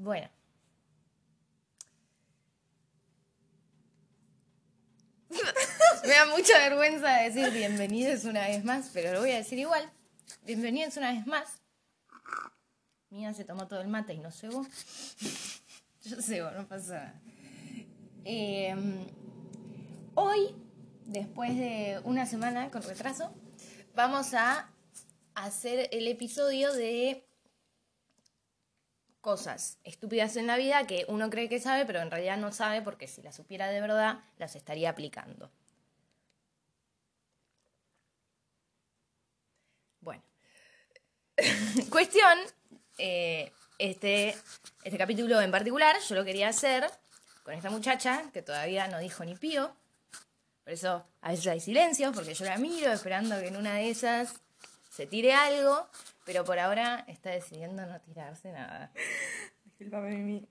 Bueno. Me da mucha vergüenza decir bienvenidos una vez más, pero lo voy a decir igual. Bienvenidos una vez más. Mía se tomó todo el mate y no cebo. Yo cebo, no pasa nada. Eh, hoy, después de una semana con retraso, vamos a hacer el episodio de cosas estúpidas en la vida que uno cree que sabe, pero en realidad no sabe porque si las supiera de verdad, las estaría aplicando. Bueno. Cuestión, eh, este, este capítulo en particular yo lo quería hacer con esta muchacha que todavía no dijo ni pío. Por eso a veces hay silencio, porque yo la miro esperando que en una de esas se tire algo, pero por ahora está decidiendo no tirarse nada. Disculpame, Mimi.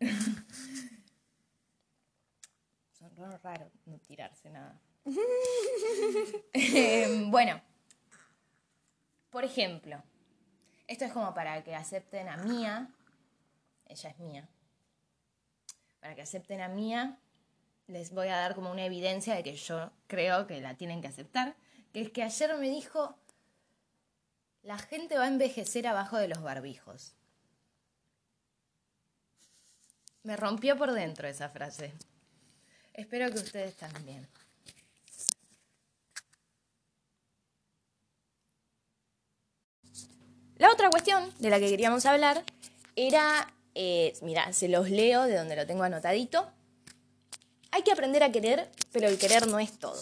Son raro no tirarse nada. Eh, bueno, por ejemplo, esto es como para que acepten a Mía. Ella es mía. Para que acepten a Mía, les voy a dar como una evidencia de que yo creo que la tienen que aceptar. Que es que ayer me dijo, la gente va a envejecer abajo de los barbijos. Me rompió por dentro esa frase. Espero que ustedes también. La otra cuestión de la que queríamos hablar era, eh, mira, se los leo de donde lo tengo anotadito. Hay que aprender a querer, pero el querer no es todo.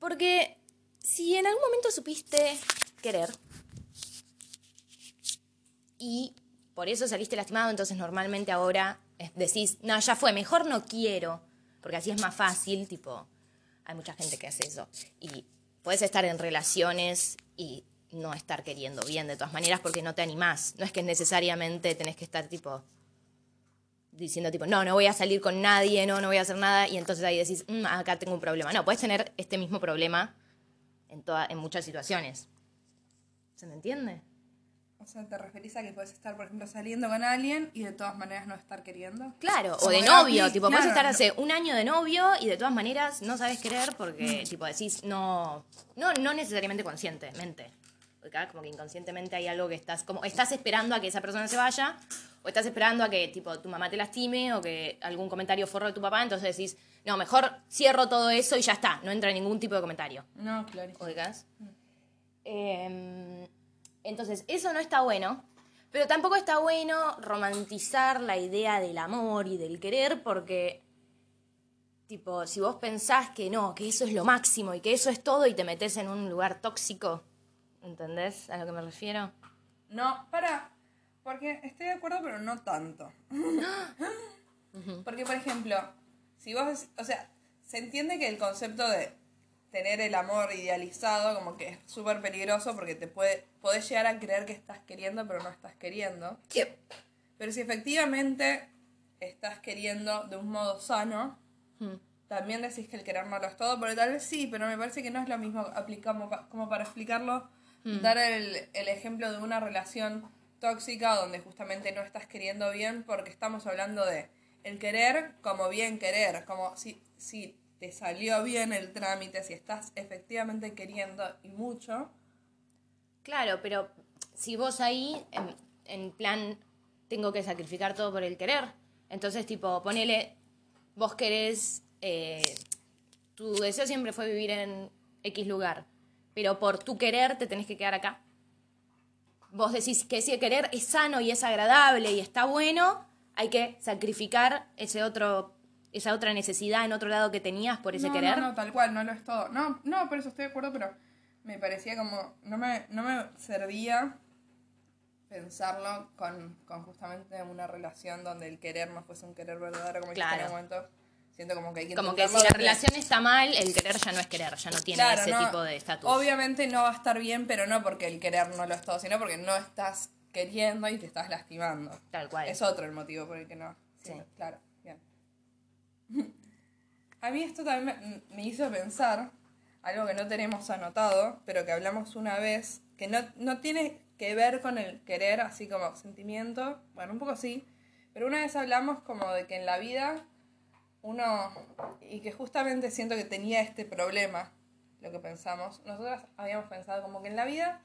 Porque si en algún momento supiste querer y por eso saliste lastimado, entonces normalmente ahora decís, no, ya fue, mejor no quiero, porque así es más fácil, tipo, hay mucha gente que hace eso. Y puedes estar en relaciones y no estar queriendo bien de todas maneras porque no te animás. No es que necesariamente tenés que estar tipo diciendo tipo, no, no voy a salir con nadie, no, no voy a hacer nada, y entonces ahí decís, mm, acá tengo un problema. No, puedes tener este mismo problema en, toda, en muchas situaciones. ¿Se me entiende? O sea, ¿te referís a que puedes estar, por ejemplo, saliendo con alguien y de todas maneras no estar queriendo? Claro, o de novio, tipo, puedes estar hace un año de novio y de todas maneras no sabes querer porque, tipo, decís, no, no, no necesariamente conscientemente. Porque acá como que inconscientemente hay algo que estás, como, estás esperando a que esa persona se vaya, o estás esperando a que, tipo, tu mamá te lastime, o que algún comentario forro de tu papá, entonces decís, no, mejor cierro todo eso y ya está, no entra ningún tipo de comentario. No, claro. ¿Oigas? entonces, eso no está bueno, pero tampoco está bueno romantizar la idea del amor y del querer porque, tipo, si vos pensás que no, que eso es lo máximo y que eso es todo y te metes en un lugar tóxico, ¿entendés a lo que me refiero? No, para, porque estoy de acuerdo, pero no tanto. porque, por ejemplo, si vos, o sea, se entiende que el concepto de tener el amor idealizado como que es súper peligroso porque te puede, podés llegar a creer que estás queriendo pero no estás queriendo. Pero si efectivamente estás queriendo de un modo sano, Hmm. también decís que el querer no lo es todo, pero tal vez sí, pero me parece que no es lo mismo aplicamos como para explicarlo, Hmm. dar el, el ejemplo de una relación tóxica donde justamente no estás queriendo bien porque estamos hablando de el querer como bien querer, como si, si te salió bien el trámite, si estás efectivamente queriendo y mucho. Claro, pero si vos ahí, en, en plan, tengo que sacrificar todo por el querer, entonces, tipo, ponele, vos querés, eh, tu deseo siempre fue vivir en X lugar, pero por tu querer te tenés que quedar acá. Vos decís que ese querer es sano y es agradable y está bueno, hay que sacrificar ese otro, esa otra necesidad en otro lado que tenías por ese no, querer. No, no, tal cual, no lo es todo. No, no, por eso estoy de acuerdo, pero me parecía como, no me, no me servía pensarlo con, con justamente una relación donde el querer no fuese un querer verdadero como Claro. en un momento. Siento como que hay que Como que si la relación está mal, el querer ya no es querer, ya no tiene Claro, ese no, tipo de estatus. Obviamente no va a estar bien, pero no porque el querer no lo es todo, sino porque no estás queriendo y te estás lastimando. Tal cual. Es otro el motivo por el que no. Sí. Claro, bien. A mí esto también me, me hizo pensar algo que no tenemos anotado, pero que hablamos una vez, que no, no tiene que ver con el querer, así como sentimiento. Bueno, un poco sí. Pero una vez hablamos como de que en la vida uno, y que justamente siento que tenía este problema, lo que pensamos, nosotras habíamos pensado como que en la vida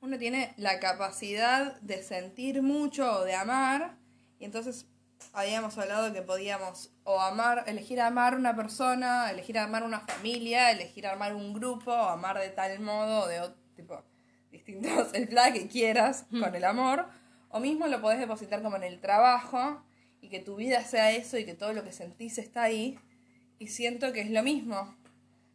uno tiene la capacidad de sentir mucho o de amar, y entonces habíamos hablado que podíamos o amar, elegir amar una persona, elegir amar una familia, elegir amar un grupo, o amar de tal modo, o de otro tipo, distintos, el plan que quieras con el amor, o mismo lo podés depositar como en el trabajo, y que tu vida sea eso, y que todo lo que sentís está ahí, y siento que es lo mismo,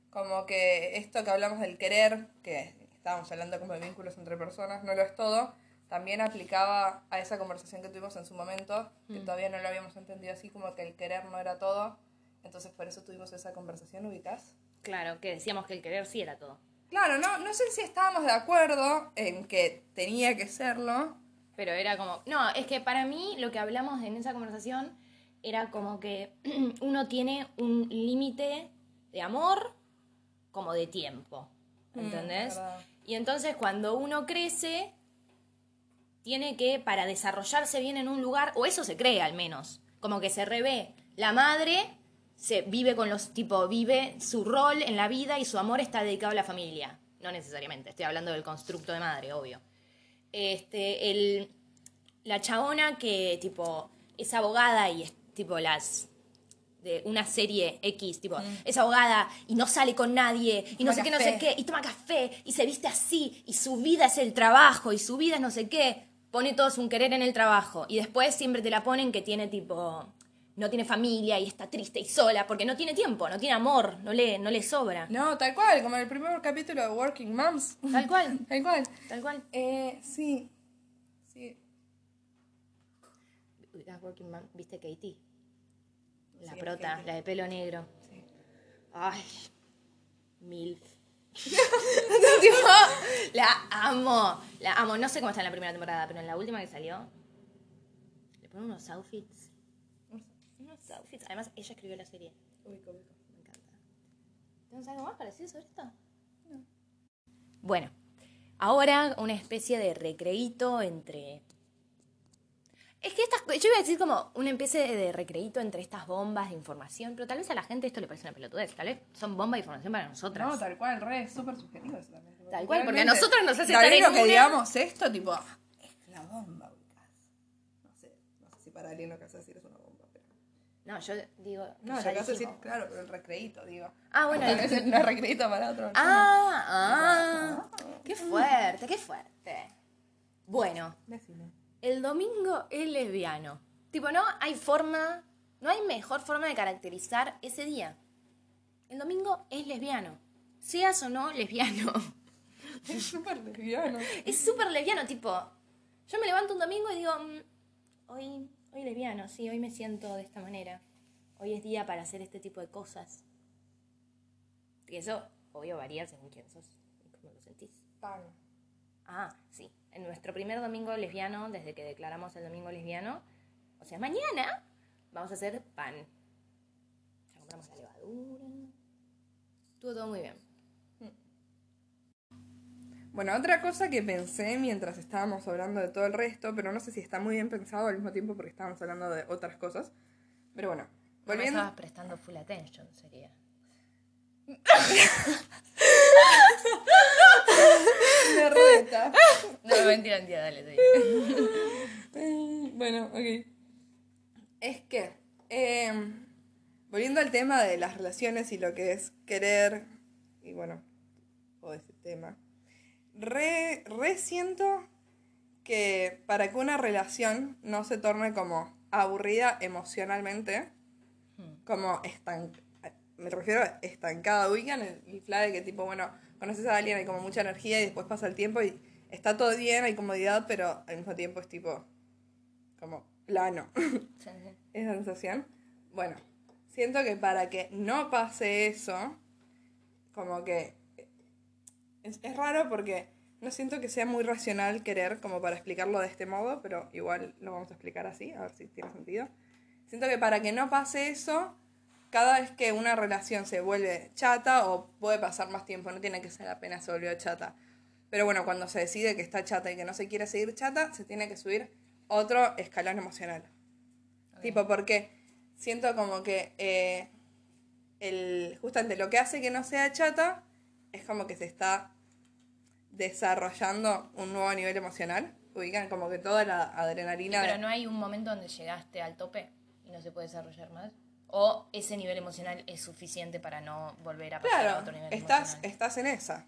como que esto que hablamos del querer, que estábamos hablando como de vínculos entre personas, no lo es todo, también aplicaba a esa conversación que tuvimos en su momento, que todavía no lo habíamos entendido así, como que el querer no era todo. Entonces por eso tuvimos esa conversación, ¿ubicás? Claro, que decíamos que el querer sí era todo. Claro, no, no sé si estábamos de acuerdo en que tenía que serlo. Pero era como, no, es que para mí lo que hablamos en esa conversación era como que uno tiene un límite de amor como de tiempo, ¿entendés? verdad. Y entonces cuando uno crece, tiene que, para desarrollarse bien en un lugar, o eso se cree al menos, como que se revé. La madre se vive con los, tipo, vive su rol en la vida y su amor está dedicado a la familia. No necesariamente, estoy hablando del constructo de madre, obvio. Este, el, la chabona que, tipo, es abogada y es, tipo, las de una serie X, tipo, es abogada y no sale con nadie y no sé qué, no sé qué, y toma café y se viste así y su vida es el trabajo y su vida es no sé qué, pone todo su querer en el trabajo y después siempre te la ponen que tiene tipo, no tiene familia y está triste y sola porque no tiene tiempo, no tiene amor, no le, no le sobra. No, tal cual, como en el primer capítulo de Working Moms. Tal cual, Tal cual. tal cual. Eh, sí. Sí. That Working Mom, ¿Viste Katie? La Sí, prota, la de pelo negro. sí. Ay, mil. La amo, la amo. No sé cómo está en la primera temporada, pero en la última que salió, le ponen unos outfits. Unos outfits. Además, ella escribió la serie. Ubico, ubico. Me encanta. ¿Tienes algo más parecido sobre esto? Bueno, ahora una especie de recreíto entre. Es que estas. Yo iba a decir como una especie de recreíto entre estas bombas de información, pero tal vez a la gente esto le parece una pelotudez. Tal vez son bombas de información para nosotras. No, tal cual, re, es súper subjetivo eso también. Tal cual, porque a nosotros nos hace tal vez lo que una- digamos esto, tipo, es la bomba, ubicás. No sé, no sé si para alguien lo que a decir es una bomba, pero... No, yo digo. No, lo que a decir, claro, pero el recreíto, digo. Ah, bueno. Tal vez el- no es recreíto para otro. Ah, ah. Qué fuerte, qué fuerte. Bueno, Decime. El domingo es lesbiano. Tipo, no hay forma, no hay mejor forma de caracterizar ese día. El domingo es lesbiano. Seas o no lesbiano. Es súper lesbiano. Es súper lesbiano, tipo. Yo me levanto un domingo y digo, mm, hoy, hoy lesbiano, sí, hoy me siento de esta manera. Hoy es día para hacer este tipo de cosas. Y eso, obvio, varía según quién sos y cómo lo sentís. Pan. Ah, sí. En nuestro primer domingo lesbiano, desde que declaramos el domingo lesbiano, o sea, mañana, vamos a hacer pan. Ya compramos la levadura. Estuvo todo muy bien. Bueno, otra cosa que pensé mientras estábamos hablando de todo el resto, pero no sé si está muy bien pensado al mismo tiempo porque estábamos hablando de otras cosas. Pero bueno, No volviendo. estabas prestando full attention, sería. Me reta. No, mentira, mentira, dale, dale. Bueno, ok. Es que, eh, volviendo al tema de las relaciones y lo que es querer, y bueno, todo ese tema, re, re siento que para que una relación no se torne como aburrida emocionalmente, como estancada, me refiero a estancada, ubican el, el fla de que tipo, bueno, conoces a alguien, hay como mucha energía y después pasa el tiempo y está todo bien, hay comodidad, pero al mismo tiempo es tipo, como plano, sí. esa sensación. Bueno, siento que para que no pase eso, como que es, es raro porque no siento que sea muy racional querer como para explicarlo de este modo, pero igual lo vamos a explicar así, a ver si tiene sentido. Siento que para que no pase eso, cada vez que una relación se vuelve chata o puede pasar más tiempo, no tiene que ser apenas se volvió chata. Pero bueno, cuando se decide que está chata y que no se quiere seguir chata, se tiene que subir otro escalón emocional. Tipo, porque siento como que eh, el, justamente lo que hace que no sea chata es como que se está desarrollando un nuevo nivel emocional. Ubican como que toda la adrenalina. Pero no hay un momento donde llegaste al tope y no se puede desarrollar más. O ese nivel emocional es suficiente para no volver a pasar claro, a otro nivel estás, emocional. estás en esa.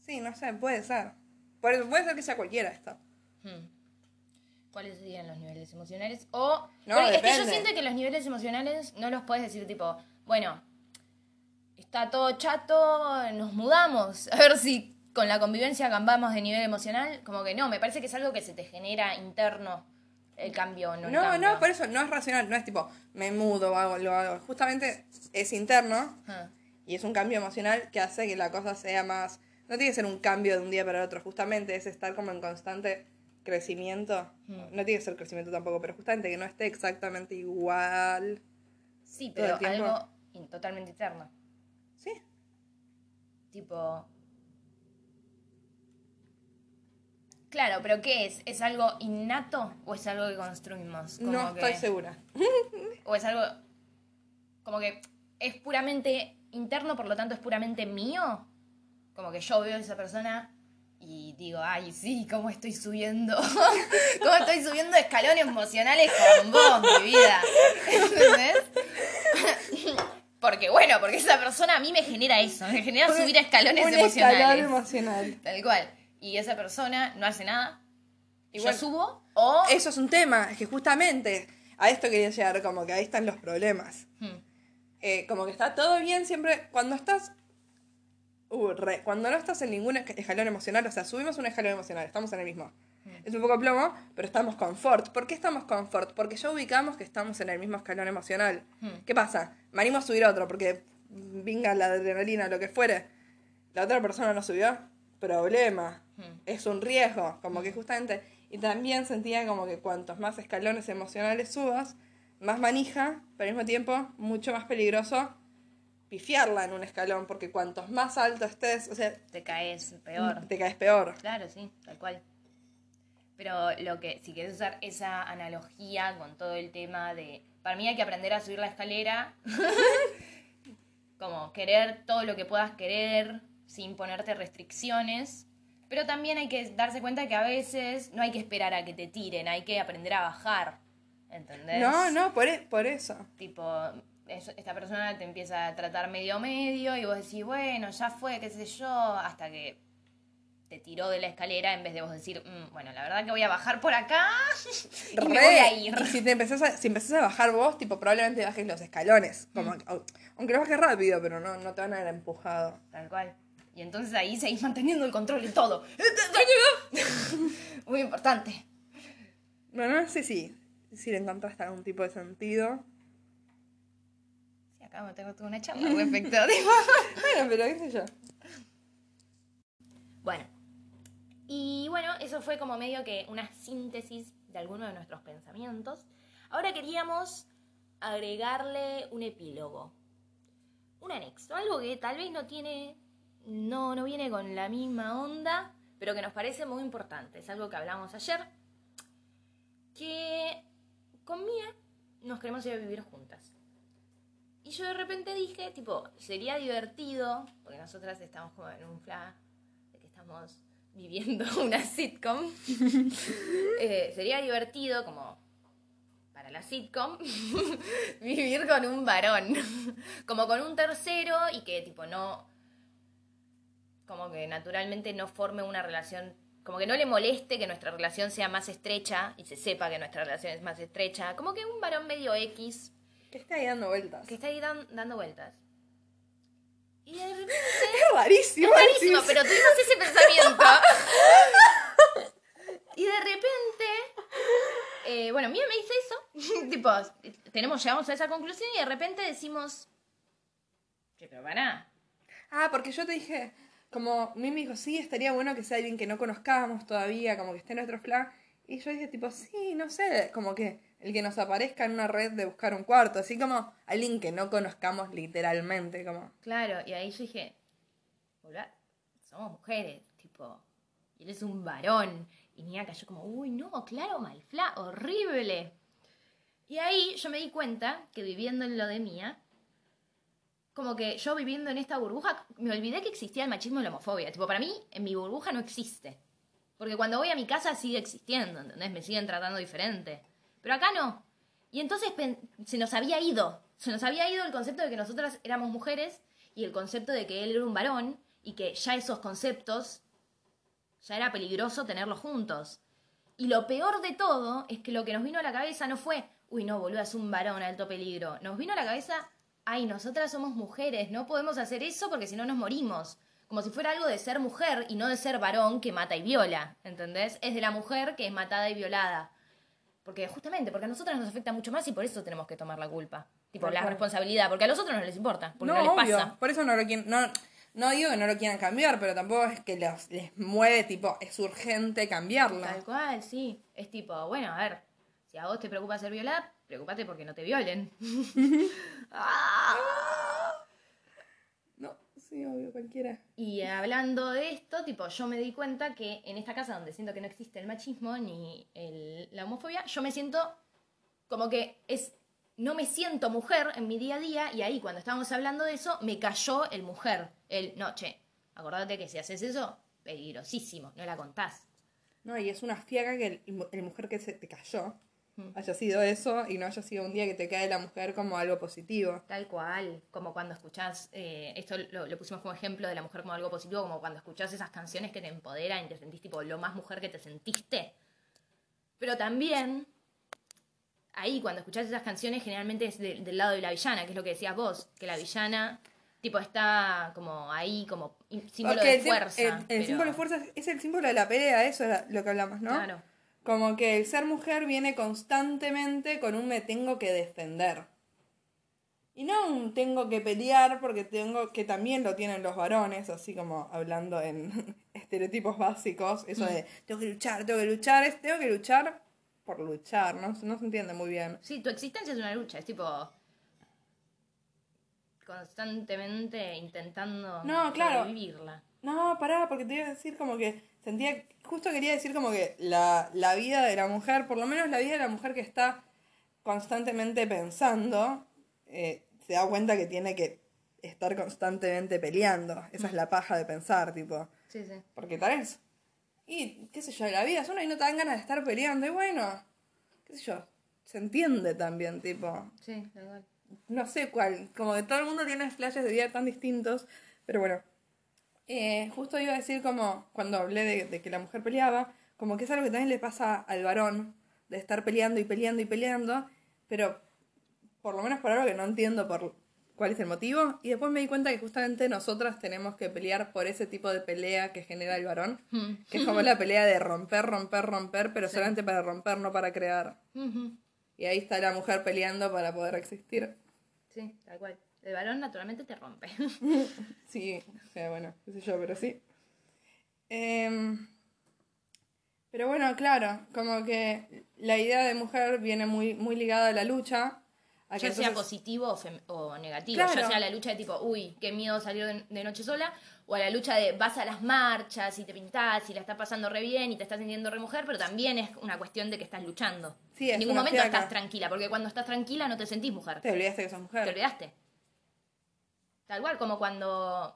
Sí, no sé, puede ser. Puede, puede ser que sea cualquiera esto. Hmm. ¿Cuáles serían los niveles emocionales? O. No, es que yo siento que los niveles emocionales no los puedes decir tipo, bueno, está todo chato, nos mudamos. A ver si con la convivencia cambiamos de nivel emocional. Como que no, me parece que es algo que se te genera interno el cambio, no el No, cambio. no, por eso no es racional, no es tipo, me mudo, hago, lo hago. Justamente es interno Ah, y es un cambio emocional que hace que la cosa sea más. No tiene que ser un cambio de un día para el otro, justamente es estar como en constante crecimiento. Hmm. No tiene que ser crecimiento tampoco, pero justamente que no esté exactamente igual. Sí, pero algo totalmente interno. Sí. Tipo. Claro, pero ¿qué es? ¿Es algo innato o es algo que construimos? Como no que- estoy segura. ¿O es algo como que es puramente interno, por lo tanto es puramente mío? Como que yo veo a esa persona y digo, ay, sí, cómo estoy subiendo, cómo estoy subiendo escalones emocionales con vos, mi vida. ¿Entendés? Porque bueno, porque esa persona a mí me genera eso, me genera subir escalones un emocionales. escalón emocional. Tal cual. Y esa persona no hace nada. Igual- yo subo o... Eso es un tema, es que justamente a esto quería llegar, como que ahí están los problemas. Hmm. Eh, como que está todo bien siempre. Cuando estás. Uh, re- cuando no estás en ningún esca- escalón emocional, o sea, subimos un escalón emocional, estamos en el mismo. Es un poco plomo, pero estamos confort. ¿Por qué estamos confort? Porque ya ubicamos que estamos en el mismo escalón emocional. Hmm. ¿Qué pasa? Me animo a subir otro porque venga la adrenalina, lo que fuere. La otra persona no subió, problema. Es un riesgo, como que justamente. Y también sentía como que cuantos más escalones emocionales subas, más manija, pero al mismo tiempo mucho más peligroso pifiarla en un escalón, porque cuantos más alto estés, o sea, Te caes peor. te caes peor. Claro, sí, tal cual. Pero lo que, si quieres usar esa analogía con todo el tema de. Para mí hay que aprender a subir la escalera. como querer todo lo que puedas querer sin ponerte restricciones. Pero también hay que darse cuenta que a veces no hay que esperar a que te tiren, hay que aprender a bajar. ¿Entendés? No, no, por, e- por eso. Tipo, es- esta persona te empieza a tratar medio medio y vos decís, bueno, ya fue, qué sé yo, hasta que te tiró de la escalera en vez de vos decir, "Mm, bueno, la verdad que voy a bajar por acá y me voy a ir. Y si te empezás a, si empezás a bajar vos, tipo, probablemente bajes los escalones. Como, au- Aunque lo bajes rápido, pero no, no te van a haber empujado. Tal cual. Y entonces ahí seguís manteniendo el control de todo. Muy importante. No, no sé si, si le encontraste algún tipo de sentido. Sí, acá me tengo toda una charla respecto. Bueno, pero qué sé yo. Bueno, y bueno, eso fue como medio que una síntesis de algunos de nuestros pensamientos. Ahora queríamos agregarle un epílogo, un anexo, algo que tal vez no tiene, no, no viene con la misma onda, pero que nos parece muy importante. Es algo que hablamos ayer, que con Mía nos queremos ir a vivir juntas. Y yo de repente dije, tipo, sería divertido, porque nosotras estamos como en un flash de que estamos viviendo una sitcom. Eh, sería divertido, como para la sitcom, vivir con un varón, como con un tercero y que tipo no, como que naturalmente no forme una relación, como que no le moleste que nuestra relación sea más estrecha y se sepa que nuestra relación es más estrecha, como que un varón medio X Que esté ahí dando vueltas. que está ahí dan- dando vueltas. Y de repente... Es rarísimo. Es rarísimo, pero tuvimos ese pensamiento. y de repente, eh, bueno, Mía me dice eso. tipo, tenemos, llegamos a esa conclusión y de repente decimos, che, pero para. Ah, porque yo te dije, como Mimi dijo, sí, estaría bueno que sea alguien que no conozcamos todavía, como que esté en nuestro plan. Y yo dije, tipo, sí, no sé, como que el que nos aparezca en una red de buscar un cuarto, así como alguien que no conozcamos literalmente, como. Claro, y ahí yo dije, hola, somos mujeres, tipo, y él es un varón. Y Nia cayó como, uy, no, claro, malfla, horrible. Y ahí yo me di cuenta que viviendo en lo de Mía, como que yo viviendo en esta burbuja, me olvidé que existía el machismo y la homofobia. Tipo, para mí, en mi burbuja no existe. Porque cuando voy a mi casa sigue existiendo, ¿entendés? Me siguen tratando diferente. Pero acá no. Y entonces se nos había ido. Se nos había ido el concepto de que nosotras éramos mujeres y el concepto de que él era un varón y que ya esos conceptos ya era peligroso tenerlos juntos. Y lo peor de todo es que lo que nos vino a la cabeza no fue, uy, no, boludo, es un varón, alto peligro. Nos vino a la cabeza, ay, nosotras somos mujeres, no podemos hacer eso porque si no nos morimos. Como si fuera algo de ser mujer y no de ser varón que mata y viola, ¿entendés? Es de la mujer que es matada y violada. Porque justamente, porque a nosotras nos afecta mucho más y por eso tenemos que tomar la culpa. Tipo, Tal la cual. responsabilidad, porque a los otros no les importa, porque no, no, les obvio. pasa. Por eso no lo quieren. No, no digo que no lo quieran cambiar, pero tampoco es que los- les mueve, tipo, es urgente cambiarlo. Tal cual, sí. Es tipo, bueno, a ver, si a vos te preocupa ser violada, preocupate porque no te violen. Ah. No, sí, obvio, cualquiera. Y hablando de esto, tipo, yo me di cuenta que en esta casa donde siento que no existe el machismo ni el- la homofobia, yo me siento como que es. No me siento mujer en mi día a día, y ahí cuando estábamos hablando de eso, me cayó el mujer. El, no, che, acordate que si haces eso, peligrosísimo, no la contás. No, y es una fiaca que el, el mujer que se te cayó. Haya sido eso y no haya sido un día que te cae la mujer como algo positivo. Tal cual, como cuando escuchás, eh, esto lo, lo pusimos como ejemplo de la mujer como algo positivo, como cuando escuchás esas canciones que te empoderan y te sentís tipo lo más mujer que te sentiste. Pero también, ahí cuando escuchás esas canciones generalmente es de- del lado de la villana, que es lo que decías vos, que la villana tipo está como ahí, como símbolo Porque de el, fuerza. el- el pero- símbolo de fuerza es el símbolo de la pelea, eso era lo que hablamos, ¿no? Claro. Como que el ser mujer viene constantemente con un me tengo que defender. Y no un tengo que pelear porque tengo, que también lo tienen los varones, así como hablando en estereotipos básicos, eso de tengo que luchar, tengo que luchar, tengo que luchar por luchar, no, no se entiende muy bien. Sí, tu existencia es una lucha, es tipo constantemente intentando No, claro. vivirla. No, pará, porque te iba a decir como que sentía, justo quería decir como que la, la vida de la mujer, por lo menos la vida de la mujer que está constantemente pensando, eh, se da cuenta que tiene que estar constantemente peleando. Esa es la paja de pensar, tipo. Sí, sí. Porque tal vez. Y, qué sé yo, la vida es una y no te dan ganas de estar peleando. Y bueno, qué sé yo, se entiende también, tipo Sí, igual. No sé cuál, como que todo el mundo tiene flashes de vida tan distintos, pero bueno. Eh, justo iba a decir como cuando hablé de, de que la mujer peleaba, como que es algo que también le pasa al varón, de estar peleando y peleando y peleando, pero por lo menos por algo que no entiendo por cuál es el motivo, y después me di cuenta que justamente nosotras tenemos que pelear por ese tipo de pelea que genera el varón, Mm. que es como la pelea de romper, romper, romper, pero solamente para romper, no para crear. Ujú. Y ahí está la mujer peleando para poder existir. Sí, tal cual. El balón naturalmente te rompe. Sí, o sea, bueno, qué sé yo, pero sí. Em, pero bueno, claro, como que la idea de mujer viene muy, muy ligada a la lucha. A ya sea positivo o, o negativo. Claro. Ya sea la lucha de tipo, uy, qué miedo salir de, de noche sola. O a la lucha de vas a las marchas y te pintás y la estás pasando re bien y te estás sintiendo re mujer, pero también es una cuestión de que estás luchando. Sí, es en ningún momento estás tranquila, porque cuando estás tranquila no te sentís mujer. Te olvidaste que sos mujer. Te olvidaste. Tal cual, como cuando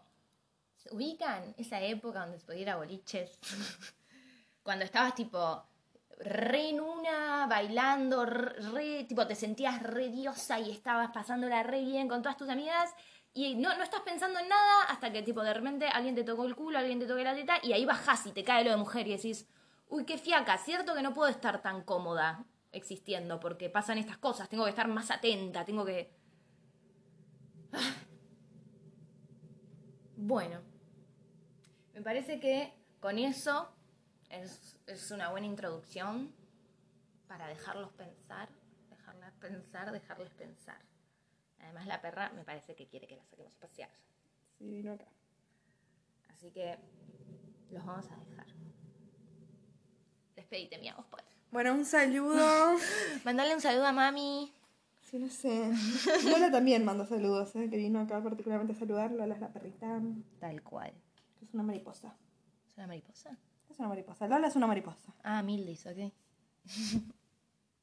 se ubican esa época donde se podía ir a boliches. cuando estabas tipo re en una, bailando, re, tipo te sentías re diosa y estabas pasándola re bien con todas tus amigas. Y no, no estás pensando en nada hasta que tipo de repente alguien te tocó el culo, alguien te toca la teta y ahí bajás y te cae lo de mujer y decís, uy, qué fiaca, cierto que no puedo estar tan cómoda existiendo porque pasan estas cosas, tengo que estar más atenta, tengo que... Bueno, me parece que con eso es, es una buena introducción para dejarlos pensar, dejarlas pensar, dejarles pensar. Además la perra me parece que quiere que la saquemos a pasear. Sí, vino acá. Así que los vamos a dejar. Despedite, mía, vos podés. Bueno, un saludo. Mandale un saludo a mami. sí, no sé. Lola también manda saludos, ¿eh? que vino acá particularmente a saludarlo. Lola es la perrita. Tal cual. Es una mariposa. ¿Es una mariposa? Es una mariposa. Lola es una mariposa. Ah, Mildis, ok.